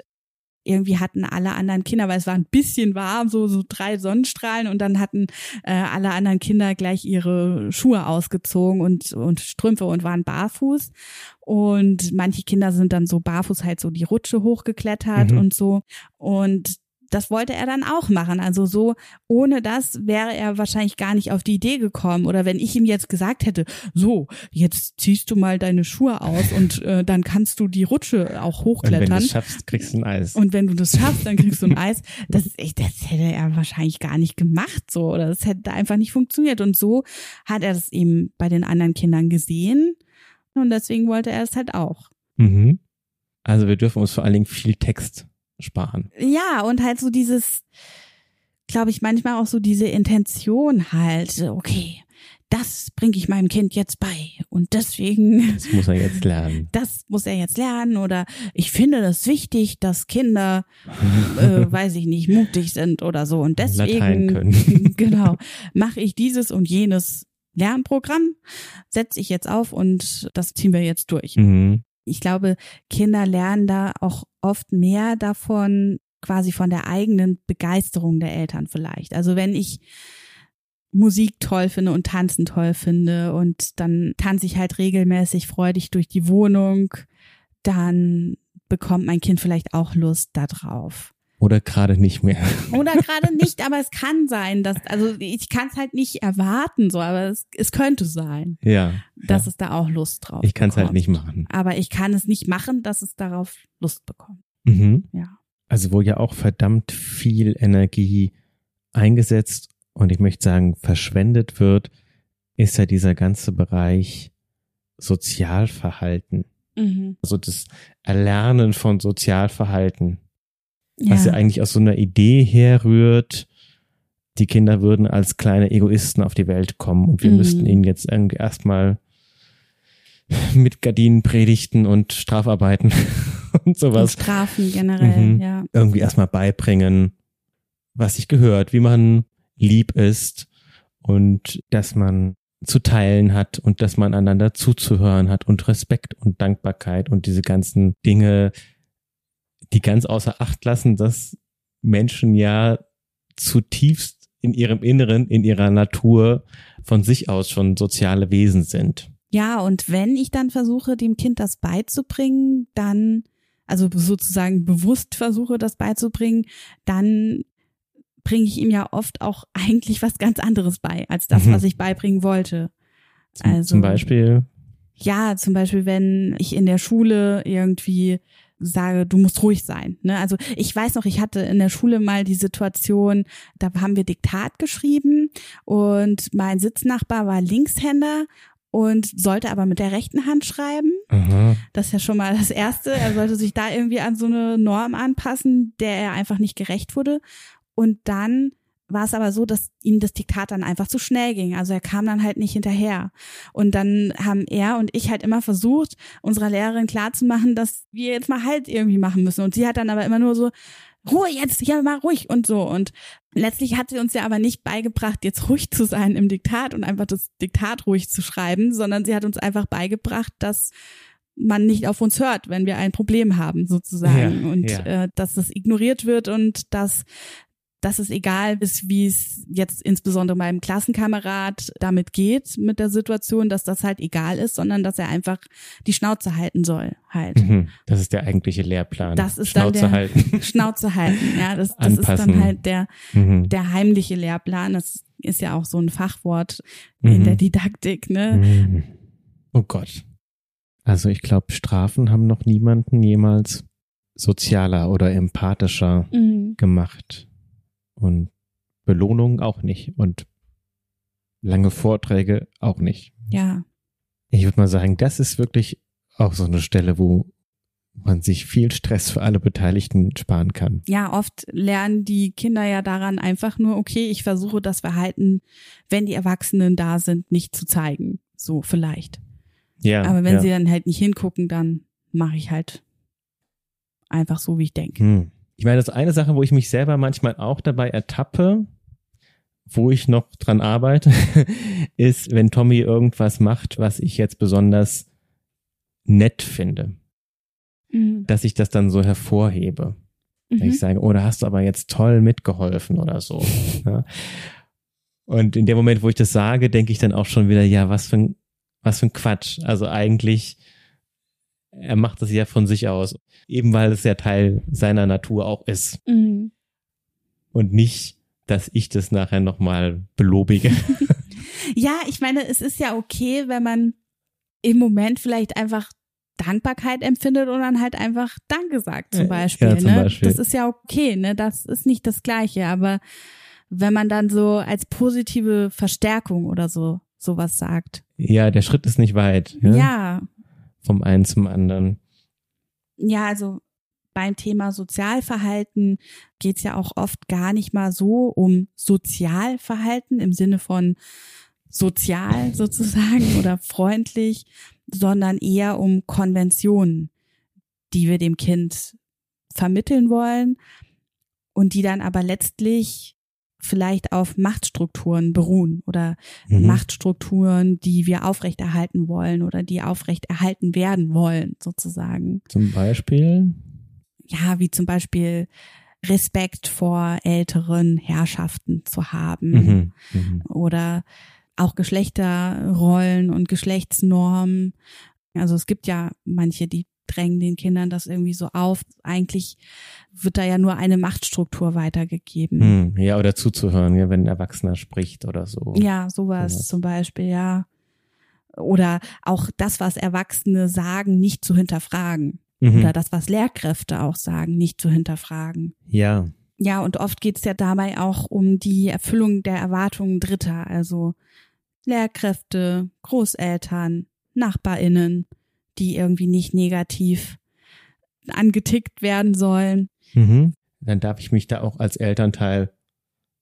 irgendwie hatten alle anderen Kinder, weil es war ein bisschen warm, so, so drei Sonnenstrahlen und dann hatten äh, alle anderen Kinder gleich ihre Schuhe ausgezogen und, und Strümpfe und waren barfuß. Und manche Kinder sind dann so barfuß halt so die Rutsche hochgeklettert Mhm. und so. Und das wollte er dann auch machen. Also so, ohne das wäre er wahrscheinlich gar nicht auf die Idee gekommen. Oder wenn ich ihm jetzt gesagt hätte, so, jetzt ziehst du mal deine Schuhe aus und äh, dann kannst du die Rutsche auch Und wenn du hochklettern. es schaffst, kriegst du ein Eis. Und wenn du das schaffst, dann kriegst du ein Eis. Das ist echt, das hätte er wahrscheinlich gar nicht gemacht, so. Oder das hätte einfach nicht funktioniert. Und so hat er das eben bei den anderen Kindern gesehen. Und deswegen wollte er es halt auch. Mhm. Also wir dürfen uns vor allen Dingen viel Text sparen. Ja, und halt so dieses, glaube ich, manchmal auch so diese Intention halt, okay, das bringe ich meinem Kind jetzt bei. Und deswegen Das muss er jetzt lernen. das muss er jetzt lernen oder ich finde das wichtig, dass Kinder, äh, weiß ich nicht, mutig sind oder so und Latein deswegen, können. genau, mache ich dieses und jenes Lernprogramm, setze ich jetzt auf und das ziehen wir jetzt durch. Mhm. Ich glaube, Kinder lernen da auch oft mehr davon, quasi von der eigenen Begeisterung der Eltern vielleicht. Also wenn ich Musik toll finde und Tanzen toll finde und dann tanze ich halt regelmäßig freudig durch die Wohnung, dann bekommt mein Kind vielleicht auch Lust da drauf. Oder gerade nicht mehr. Oder gerade nicht, aber es kann sein, dass, also ich kann es halt nicht erwarten, so, aber es, es könnte sein, Ja. dass ja. es da auch Lust drauf Ich kann es halt nicht machen. Aber ich kann es nicht machen, dass es darauf Lust bekommt. Mhm. Ja. Also wo ja auch verdammt viel Energie eingesetzt und ich möchte sagen verschwendet wird, ist ja dieser ganze Bereich Sozialverhalten. Mhm. Also das Erlernen von Sozialverhalten, Ja. was ja eigentlich aus so einer Idee herrührt, die Kinder würden als kleine Egoisten auf die Welt kommen und wir Mhm. müssten ihnen jetzt irgendwie erstmal mit Gardinen predigten und Strafarbeiten und Und sowas Strafen generell, Mhm. ja. irgendwie erstmal beibringen, was sich gehört, wie man lieb ist und dass man zu teilen hat und dass man einander zuzuhören hat und Respekt und Dankbarkeit und diese ganzen Dinge, die ganz außer Acht lassen, dass Menschen ja zutiefst in ihrem Inneren, in ihrer Natur von sich aus schon soziale Wesen sind. Ja, und wenn ich dann versuche, dem Kind das beizubringen, dann, also sozusagen bewusst versuche, das beizubringen, dann bringe ich ihm ja oft auch eigentlich was ganz anderes bei, als das, Mhm. was ich beibringen wollte. Also- zum Beispiel, Ja, zum Beispiel, wenn ich in der Schule irgendwie sage, du musst ruhig sein. Ne? Also ich weiß noch, ich hatte in der Schule mal die Situation, da haben wir Diktat geschrieben und mein Sitznachbar war Linkshänder und sollte aber mit der rechten Hand schreiben. aha, Das ist ja schon mal das Erste. Er sollte sich da irgendwie an so eine Norm anpassen, der er einfach nicht gerecht wurde. Und dann war es aber so, dass ihm das Diktat dann einfach zu schnell ging. Also er kam dann halt nicht hinterher. Und dann haben er und ich halt immer versucht, unserer Lehrerin klarzumachen, dass wir jetzt mal halt irgendwie machen müssen. Und sie hat dann aber immer nur so, Ruhe jetzt, ja, mal ruhig und so. Und letztlich hat sie uns ja aber nicht beigebracht, jetzt ruhig zu sein im Diktat und einfach das Diktat ruhig zu schreiben, sondern sie hat uns einfach beigebracht, dass man nicht auf uns hört, wenn wir ein Problem haben, sozusagen. Ja, und ja. Äh, dass das ignoriert wird und dass dass es egal ist, wie es jetzt insbesondere meinem Klassenkamerad damit geht mit der Situation, dass das halt egal ist, sondern dass er einfach die Schnauze halten soll halt. Mhm. Das ist der eigentliche Lehrplan. Das ist Schnauze dann der halten. Schnauze halten. Ja, das, das ist dann halt der Mhm. der heimliche Lehrplan. Das ist ja auch so ein Fachwort in Mhm. der Didaktik, ne? Mhm. Oh Gott. Also ich glaube, Strafen haben noch niemanden jemals sozialer oder empathischer gemacht. Und Belohnung auch nicht. Und lange Vorträge auch nicht. Ja, Ich würde mal sagen, das ist wirklich auch so eine Stelle, wo man sich viel Stress für alle Beteiligten sparen kann. ja, oft lernen die Kinder ja daran einfach nur, okay, ich versuche das Verhalten, wenn die Erwachsenen da sind, nicht zu zeigen. So vielleicht. Ja. Aber wenn ja. sie dann halt nicht hingucken, dann mache ich halt einfach so, wie ich denke. Hm. Ich meine, das ist eine Sache, wo ich mich selber manchmal auch dabei ertappe, wo ich noch dran arbeite, ist, wenn Tommy irgendwas macht, was ich jetzt besonders nett finde, Mhm. dass ich das dann so hervorhebe. Wenn Mhm. ich sage, oh, da hast du aber jetzt toll mitgeholfen oder so. Ja. Und in dem Moment, wo ich das sage, denke ich dann auch schon wieder, ja, was für ein, was für ein Quatsch. Also eigentlich, er macht das ja von sich aus. Eben weil es ja Teil seiner Natur auch ist. Mhm. Und nicht, dass ich das nachher nochmal belobige. Ja, ich meine, es ist ja okay, wenn man im Moment vielleicht einfach Dankbarkeit empfindet und dann halt einfach Danke sagt zum Beispiel. ja, zum ne? Beispiel. Das ist ja okay, ne? Das ist nicht das Gleiche, aber wenn man dann so als positive Verstärkung oder so sowas sagt. ja, der Schritt ist nicht weit. Ja, Ja? Ja, Vom einen zum anderen. also beim Thema Sozialverhalten geht's ja auch oft gar nicht mal so um Sozialverhalten im Sinne von sozial sozusagen oder freundlich, sondern eher um Konventionen, die wir dem Kind vermitteln wollen und die dann aber letztlich vielleicht auf Machtstrukturen beruhen oder Mhm. Machtstrukturen, die wir aufrechterhalten wollen oder die aufrechterhalten werden wollen, sozusagen. Zum Beispiel. Ja, wie zum Beispiel Respekt vor älteren Herrschaften zu haben Mhm. Mhm. oder auch Geschlechterrollen und Geschlechtsnormen. Also es gibt ja manche, die drängen den Kindern das irgendwie so auf. Eigentlich wird da ja nur eine Machtstruktur weitergegeben. Hm, ja, oder zuzuhören, ja, wenn ein Erwachsener spricht oder so. Ja, sowas Sowas. zum Beispiel, ja. Oder auch das, was Erwachsene sagen, nicht zu hinterfragen. Mhm. Oder das, was Lehrkräfte auch sagen, nicht zu hinterfragen. Ja. Ja, und oft geht es ja dabei auch um die Erfüllung der Erwartungen Dritter, also Lehrkräfte, Großeltern, Nachbarinnen, die irgendwie nicht negativ angetickt werden sollen. Mhm. Dann darf ich mich da auch als Elternteil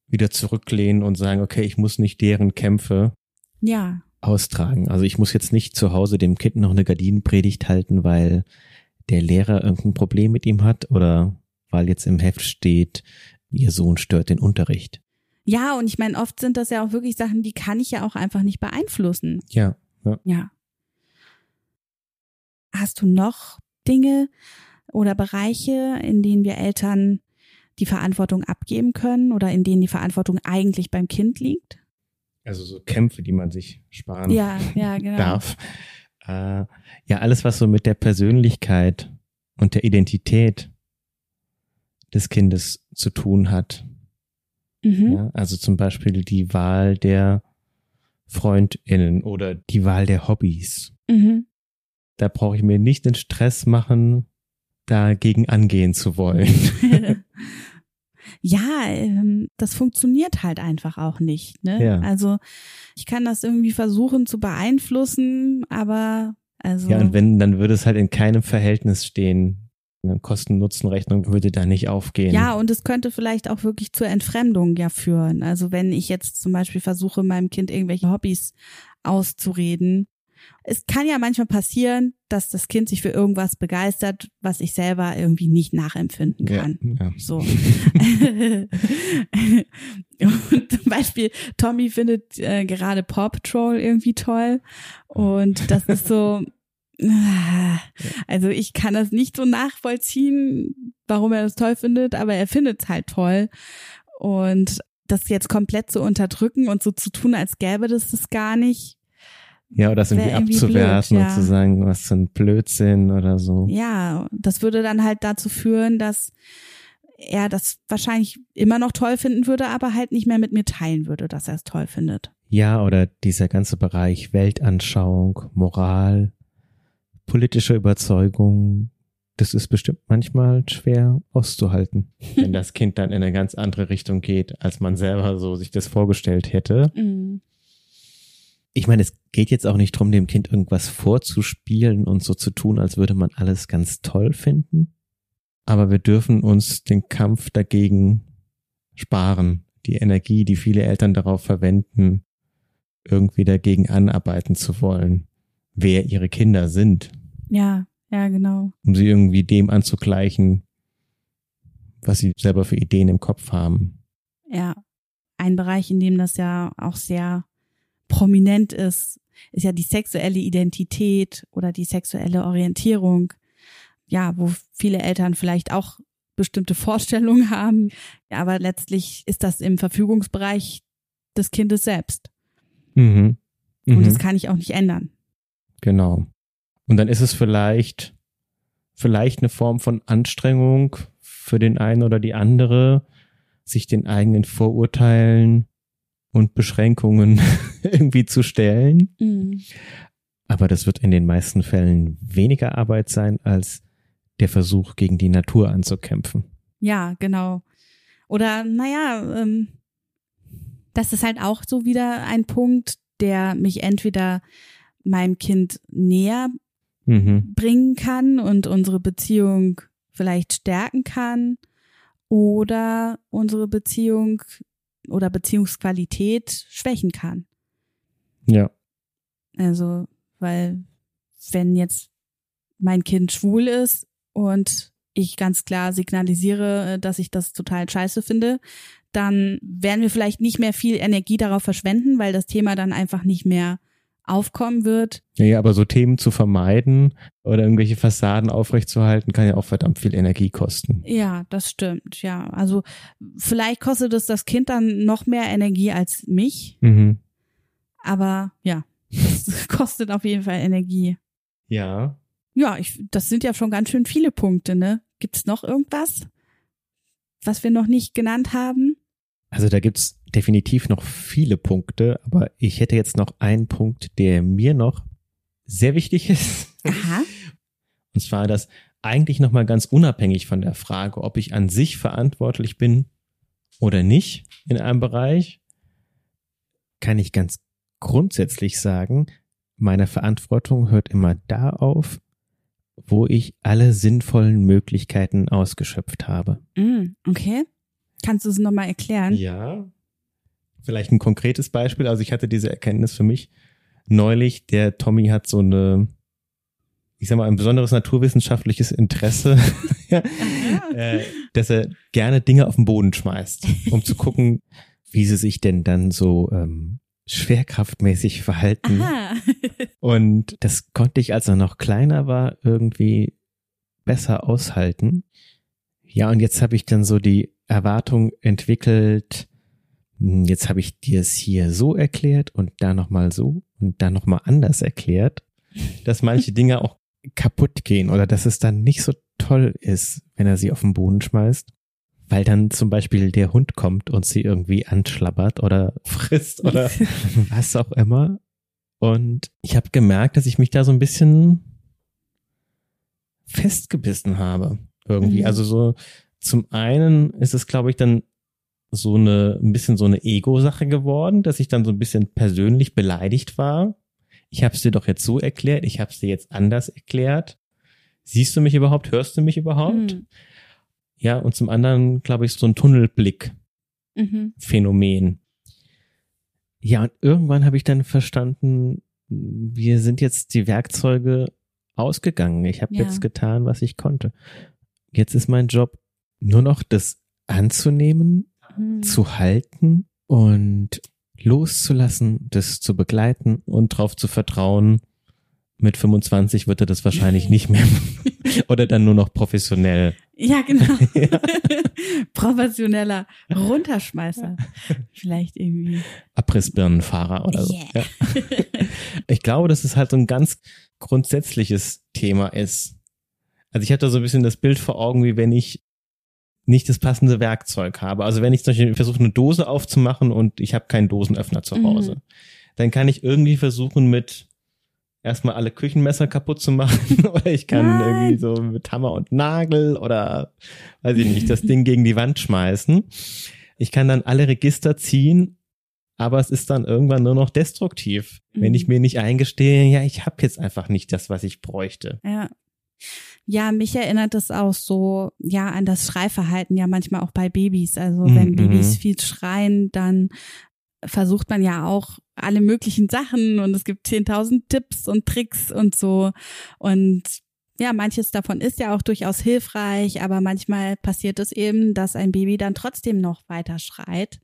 wieder zurücklehnen und sagen, okay, ich muss nicht deren Kämpfe Ja, austragen. Also ich muss jetzt nicht zu Hause dem Kind noch eine Gardinenpredigt halten, weil der Lehrer irgendein Problem mit ihm hat oder weil jetzt im Heft steht, ihr Sohn stört den Unterricht. ja, und ich meine, oft sind das ja auch wirklich Sachen, die kann ich ja auch einfach nicht beeinflussen. Ja. Ja. Hast du noch Dinge oder Bereiche, in denen wir Eltern die Verantwortung abgeben können oder in denen die Verantwortung eigentlich beim Kind liegt? Also so Kämpfe, die man sich sparen Ja, ja, genau. darf. Äh, ja, alles, was so mit der Persönlichkeit und der Identität des Kindes zu tun hat. Mhm. Ja, also zum Beispiel die Wahl der FreundInnen oder die Wahl der Hobbys. Mhm. Da brauche ich mir nicht den Stress machen, dagegen angehen zu wollen. ja, ähm, das funktioniert halt einfach auch nicht. Ne? Ja. Also ich kann das irgendwie versuchen zu beeinflussen, aber also Ja, und wenn, dann würde es halt in keinem Verhältnis stehen. Eine Kosten-Nutzen-Rechnung würde da nicht aufgehen. Ja, und es könnte vielleicht auch wirklich zur Entfremdung ja führen. Also wenn ich jetzt zum Beispiel versuche, meinem Kind irgendwelche Hobbys auszureden. Es kann ja manchmal passieren, dass das Kind sich für irgendwas begeistert, was ich selber irgendwie nicht nachempfinden ja, kann. ja. So. und zum Beispiel, Tommy findet äh, gerade Paw Patrol irgendwie toll. Und das ist so, also ich kann das nicht so nachvollziehen, warum er das toll findet, aber er findet es halt toll. Und das jetzt komplett zu unterdrücken und so zu tun, als gäbe das das gar nicht. Ja, oder das irgendwie, abzuwerten blöd, ja. und zu sagen, was für ein Blödsinn oder so. Ja, das würde dann halt dazu führen, dass er das wahrscheinlich immer noch toll finden würde, aber halt nicht mehr mit mir teilen würde, dass er es toll findet. Ja, oder dieser ganze Bereich Weltanschauung, Moral, politische Überzeugung, das ist bestimmt manchmal schwer auszuhalten, wenn das Kind dann in eine ganz andere Richtung geht, als man selber so sich das vorgestellt hätte. Mhm. Ich meine, es geht jetzt auch nicht darum, dem Kind irgendwas vorzuspielen und so zu tun, als würde man alles ganz toll finden. Aber wir dürfen uns den Kampf dagegen sparen. Die Energie, die viele Eltern darauf verwenden, irgendwie dagegen anarbeiten zu wollen, wer ihre Kinder sind. Ja, ja, genau. Um sie irgendwie dem anzugleichen, was sie selber für Ideen im Kopf haben. Ja, ein Bereich, in dem das ja auch sehr prominent ist, ist ja die sexuelle Identität oder die sexuelle Orientierung. Ja, wo viele Eltern vielleicht auch bestimmte Vorstellungen haben, ja, aber letztlich ist das im Verfügungsbereich des Kindes selbst. Mhm. Mhm. Und das kann ich auch nicht ändern. Genau. Und dann ist es vielleicht, vielleicht eine Form von Anstrengung für den einen oder die andere, sich den eigenen Vorurteilen und Beschränkungen irgendwie zu stellen. Mhm. Aber das wird in den meisten Fällen weniger Arbeit sein als der Versuch, gegen die Natur anzukämpfen. Ja, genau. Oder, naja, ähm, das ist halt auch so wieder ein Punkt, der mich entweder meinem Kind näher mhm. bringen kann und unsere Beziehung vielleicht stärken kann oder unsere Beziehung oder Beziehungsqualität schwächen kann. Ja. Also, weil wenn jetzt mein Kind schwul ist und ich ganz klar signalisiere, äh, dass ich das total scheiße finde, dann werden wir vielleicht nicht mehr viel Energie darauf verschwenden, weil das Thema dann einfach nicht mehr aufkommen wird. Ja, aber so Themen zu vermeiden oder irgendwelche Fassaden aufrechtzuerhalten, kann ja auch verdammt viel Energie kosten. Ja, das stimmt. Ja, also vielleicht kostet es das Kind dann noch mehr Energie als mich. Mhm. Aber ja, das kostet auf jeden Fall Energie. Ja. Ja, ich, das sind ja schon ganz schön viele Punkte, ne? Gibt's noch irgendwas, was wir noch nicht genannt haben? Also da gibt's definitiv noch viele Punkte, aber ich hätte jetzt noch einen Punkt, der mir noch sehr wichtig ist. Aha. Und zwar, dass eigentlich nochmal ganz unabhängig von der Frage, ob ich an sich verantwortlich bin oder nicht in einem Bereich, kann ich ganz grundsätzlich sagen, meine Verantwortung hört immer da auf, wo ich alle sinnvollen Möglichkeiten ausgeschöpft habe. Mm, okay. Kannst du es nochmal erklären? Ja. Vielleicht ein konkretes Beispiel. Also ich hatte diese Erkenntnis für mich neulich. Der Tommy hat so eine, ich sag mal, ein besonderes naturwissenschaftliches Interesse, äh, dass er gerne Dinge auf den Boden schmeißt, um zu gucken, wie sie sich denn dann so ähm, schwerkraftmäßig verhalten. Und das konnte ich, als er noch kleiner war, irgendwie besser aushalten. Ja, und jetzt habe ich dann so die Erwartung entwickelt, hm, jetzt habe ich dir es hier so erklärt und da nochmal so und da nochmal anders erklärt, dass manche Dinge auch kaputt gehen oder dass es dann nicht so toll ist, wenn er sie auf den Boden schmeißt, weil dann zum Beispiel der Hund kommt und sie irgendwie anschlabbert oder frisst oder was auch immer. Und ich habe gemerkt, dass ich mich da so ein bisschen festgebissen habe irgendwie. Mhm. Also so zum einen ist es, glaube ich, dann so eine, ein bisschen so eine Ego-Sache geworden, dass ich dann so ein bisschen persönlich beleidigt war. Ich habe es dir doch jetzt so erklärt, ich habe es dir jetzt anders erklärt. Siehst du mich überhaupt? Hörst du mich überhaupt? Mhm. Ja, und zum anderen, glaube ich, so ein Tunnelblick-Phänomen. Mhm. Ja, und irgendwann habe ich dann verstanden, wir sind jetzt die Werkzeuge ausgegangen. Ich habe ja. jetzt getan, was ich konnte. Jetzt ist mein Job nur noch das anzunehmen, mhm. zu halten und loszulassen, das zu begleiten und darauf zu vertrauen, mit 25 wird er das wahrscheinlich nicht mehr oder dann nur noch professionell Ja, genau. ja. Professioneller Runterschmeißer. Vielleicht irgendwie. Abrissbirnenfahrer oder so. Yeah. Ja. Ich glaube, dass es halt so ein ganz grundsätzliches Thema ist. Also ich da so ein bisschen das Bild vor Augen, wie wenn ich nicht das passende Werkzeug habe. Also wenn ich zum Beispiel versuche, eine Dose aufzumachen und ich habe keinen Dosenöffner zu Hause, mhm. dann kann ich irgendwie versuchen, mit erstmal alle Küchenmesser kaputt zu machen oder ich kann Nein. irgendwie so mit Hammer und Nagel oder weiß ich nicht, das Ding gegen die Wand schmeißen. Ich kann dann alle Register ziehen, aber es ist dann irgendwann nur noch destruktiv, mhm. wenn ich mhm. mir nicht eingestehe, ja, ich habe jetzt einfach nicht das, was ich bräuchte. Ja. Ja, mich erinnert es auch so, ja, an das Schreiverhalten ja manchmal auch bei Babys. Also wenn mhm. Babys viel schreien, dann versucht man ja auch alle möglichen Sachen und es gibt 10.000 Tipps und Tricks und so. Und ja, manches davon ist ja auch durchaus hilfreich, aber manchmal passiert es eben, dass ein Baby dann trotzdem noch weiter schreit.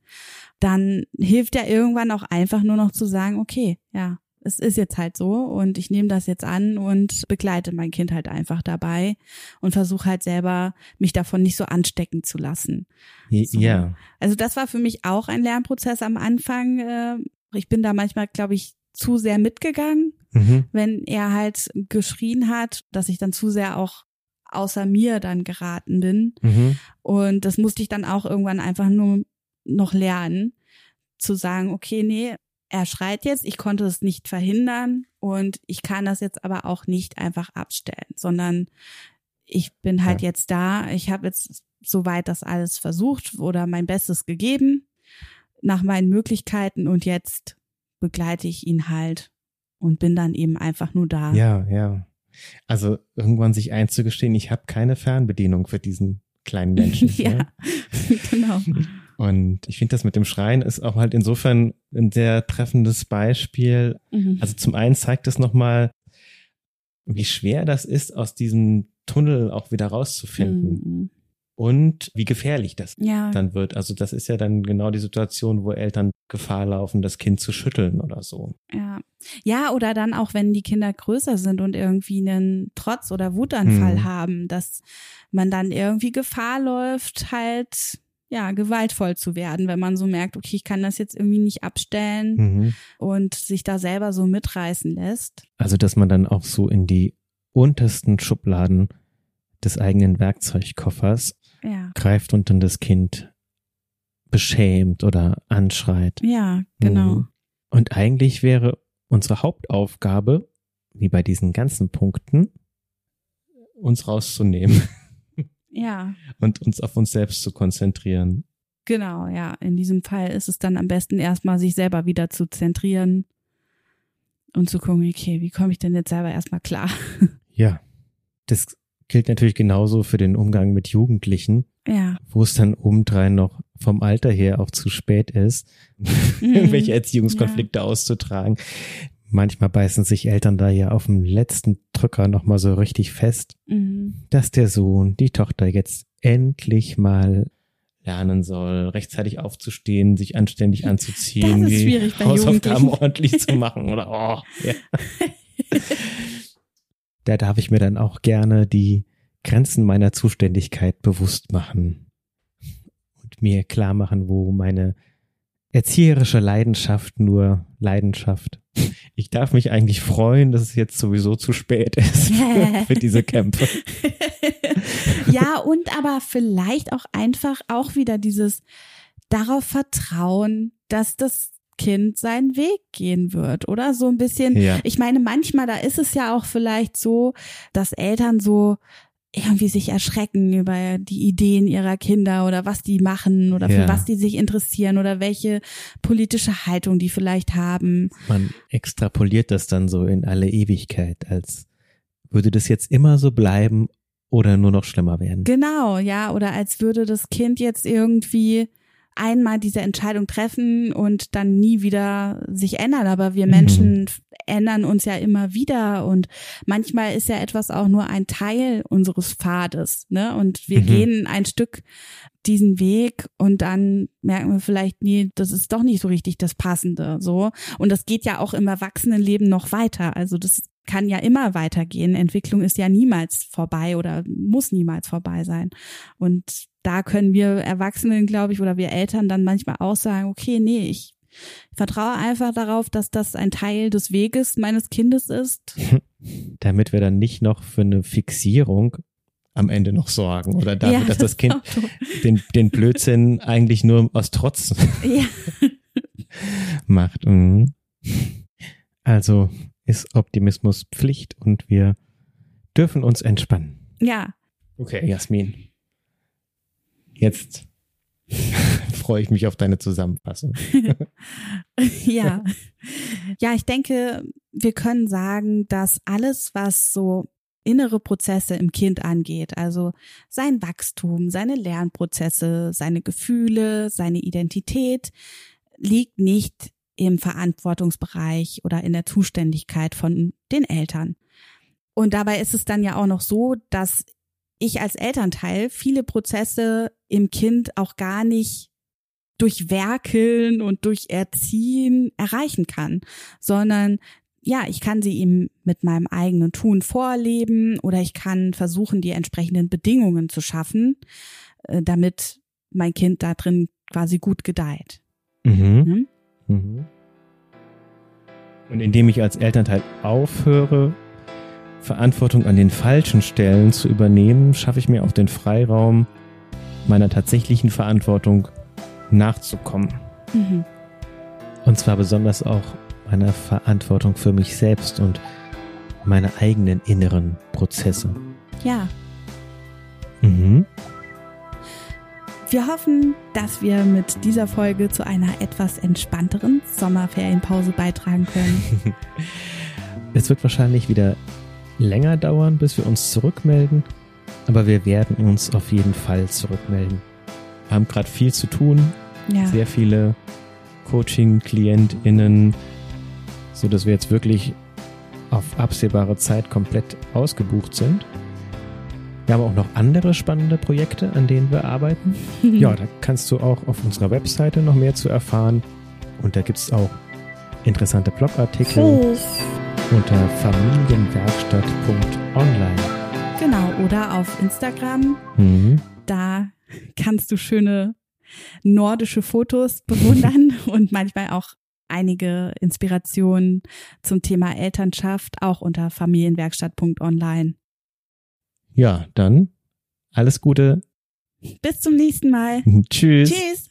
Dann hilft ja irgendwann auch einfach nur noch zu sagen, okay, ja, es ist jetzt halt so und ich nehme das jetzt an und begleite mein Kind halt einfach dabei und versuche halt selber mich davon nicht so anstecken zu lassen. So. Ja. Also das war für mich auch ein Lernprozess am Anfang. Äh, ich bin da manchmal, glaube ich, zu sehr mitgegangen, mhm. wenn er halt geschrien hat, dass ich dann zu sehr auch außer mir dann geraten bin. Mhm. Und das musste ich dann auch irgendwann einfach nur noch lernen, zu sagen, okay, nee, er schreit jetzt, ich konnte es nicht verhindern und ich kann das jetzt aber auch nicht einfach abstellen, sondern ich bin halt ja. jetzt da, ich habe jetzt soweit das alles versucht oder mein Bestes gegeben nach meinen Möglichkeiten und jetzt begleite ich ihn halt und bin dann eben einfach nur da. Ja, ja. Also irgendwann sich einzugestehen, ich habe keine Fernbedienung für diesen kleinen Menschen. ja, ja, genau. Und ich finde, das mit dem Schreien ist auch halt insofern ein sehr treffendes Beispiel. Mhm. Also zum einen zeigt es nochmal, wie schwer das ist, aus diesem Tunnel auch wieder rauszufinden. Mhm. Und wie gefährlich das ja. dann wird. Also das ist ja dann genau die Situation, wo Eltern Gefahr laufen, das Kind zu schütteln oder so. Ja. Ja, oder dann auch, wenn die Kinder größer sind und irgendwie einen Trotz- oder Wutanfall mhm. haben, dass man dann irgendwie Gefahr läuft, halt ja, gewaltvoll zu werden, wenn man so merkt, okay, ich kann das jetzt irgendwie nicht abstellen mhm. und sich da selber so mitreißen lässt. Also, dass man dann auch so in die untersten Schubladen des eigenen Werkzeugkoffers ja. greift und dann das Kind beschämt oder anschreit. Ja, genau. Mhm. Und eigentlich wäre unsere Hauptaufgabe, wie bei diesen ganzen Punkten, uns rauszunehmen. Ja. Und uns auf uns selbst zu konzentrieren. Genau, ja. In diesem Fall ist es dann am besten erstmal sich selber wieder zu zentrieren und zu gucken, okay, wie komme ich denn jetzt selber erstmal klar? Ja. Das gilt natürlich genauso für den Umgang mit Jugendlichen. Ja. Wo es dann obendrein noch vom Alter her auch zu spät ist, mhm. irgendwelche Erziehungskonflikte ja. auszutragen. Manchmal beißen sich Eltern da ja auf dem letzten Drücker nochmal so richtig fest, mhm. dass der Sohn, die Tochter jetzt endlich mal lernen soll, rechtzeitig aufzustehen, sich anständig anzuziehen, das ist schwierig die Hausaufgaben ordentlich zu machen oder oh, ja. da darf ich mir dann auch gerne die Grenzen meiner Zuständigkeit bewusst machen und mir klar machen, wo meine erzieherische Leidenschaft nur Leidenschaft. Ich darf mich eigentlich freuen, dass es jetzt sowieso zu spät ist für diese Kämpfe. ja, und aber vielleicht auch einfach auch wieder dieses darauf vertrauen, dass das Kind seinen Weg gehen wird, oder? So ein bisschen. Ja. Ich meine, manchmal, da ist es ja auch vielleicht so, dass Eltern so irgendwie sich erschrecken über die Ideen ihrer Kinder oder was die machen oder ja. für was die sich interessieren oder welche politische Haltung die vielleicht haben. Man extrapoliert das dann so in alle Ewigkeit, als würde das jetzt immer so bleiben oder nur noch schlimmer werden. Genau, ja, oder als würde das Kind jetzt irgendwie einmal diese Entscheidung treffen und dann nie wieder sich ändern. Aber wir Menschen mhm. ändern uns ja immer wieder und manchmal ist ja etwas auch nur ein Teil unseres Pfades, ne? Und wir mhm. gehen ein Stück diesen Weg und dann merken wir vielleicht, nee, das ist doch nicht so richtig das Passende, so. Und das geht ja auch im Erwachsenenleben noch weiter. Also das kann ja immer weitergehen. Entwicklung ist ja niemals vorbei oder muss niemals vorbei sein. Und da können wir Erwachsenen, glaube ich, oder wir Eltern dann manchmal auch sagen, okay, nee, ich vertraue einfach darauf, dass das ein Teil des Weges meines Kindes ist. Damit wir dann nicht noch für eine Fixierung am Ende noch sorgen oder dafür, ja, dass das, das Kind den, den Blödsinn eigentlich nur aus Trotz ja. macht. Mhm. Also ist Optimismus Pflicht und wir dürfen uns entspannen. Ja. Okay, Jasmin. Jetzt freue ich mich auf deine Zusammenfassung. ja. Ja, ich denke, wir können sagen, dass alles, was so innere Prozesse im Kind angeht, also sein Wachstum, seine Lernprozesse, seine Gefühle, seine Identität, liegt nicht im Verantwortungsbereich oder in der Zuständigkeit von den Eltern. Und dabei ist es dann ja auch noch so, dass ich als Elternteil viele Prozesse im Kind auch gar nicht durch Werkeln und durch Erziehen erreichen kann, sondern ja, ich kann sie ihm mit meinem eigenen Tun vorleben oder ich kann versuchen, die entsprechenden Bedingungen zu schaffen, äh, damit mein Kind da drin quasi gut gedeiht. Mhm. Mhm. Und indem ich als Elternteil aufhöre, Verantwortung an den falschen Stellen zu übernehmen, schaffe ich mir auch den Freiraum, meiner tatsächlichen Verantwortung nachzukommen. Mhm. Und zwar besonders auch meiner Verantwortung für mich selbst und meine eigenen inneren Prozesse. Ja. Mhm. Wir hoffen, dass wir mit dieser Folge zu einer etwas entspannteren Sommerferienpause beitragen können. es wird wahrscheinlich wieder länger dauern, bis wir uns zurückmelden, aber wir werden uns auf jeden Fall zurückmelden. Wir haben gerade viel zu tun, ja. sehr viele Coaching-KlientInnen, so dass wir jetzt wirklich auf absehbare Zeit komplett ausgebucht sind. Wir haben auch noch andere spannende Projekte, an denen wir arbeiten. ja, da kannst du auch auf unserer Webseite noch mehr zu erfahren. Und da gibt es auch interessante Blogartikel oh. unter familienwerkstatt.online. Genau, oder auf Instagram. Mhm. Da kannst du schöne nordische Fotos bewundern und manchmal auch einige Inspirationen zum Thema Elternschaft, auch unter familienwerkstatt.online. Ja, dann alles Gute. Bis zum nächsten Mal. Tschüss. Tschüss.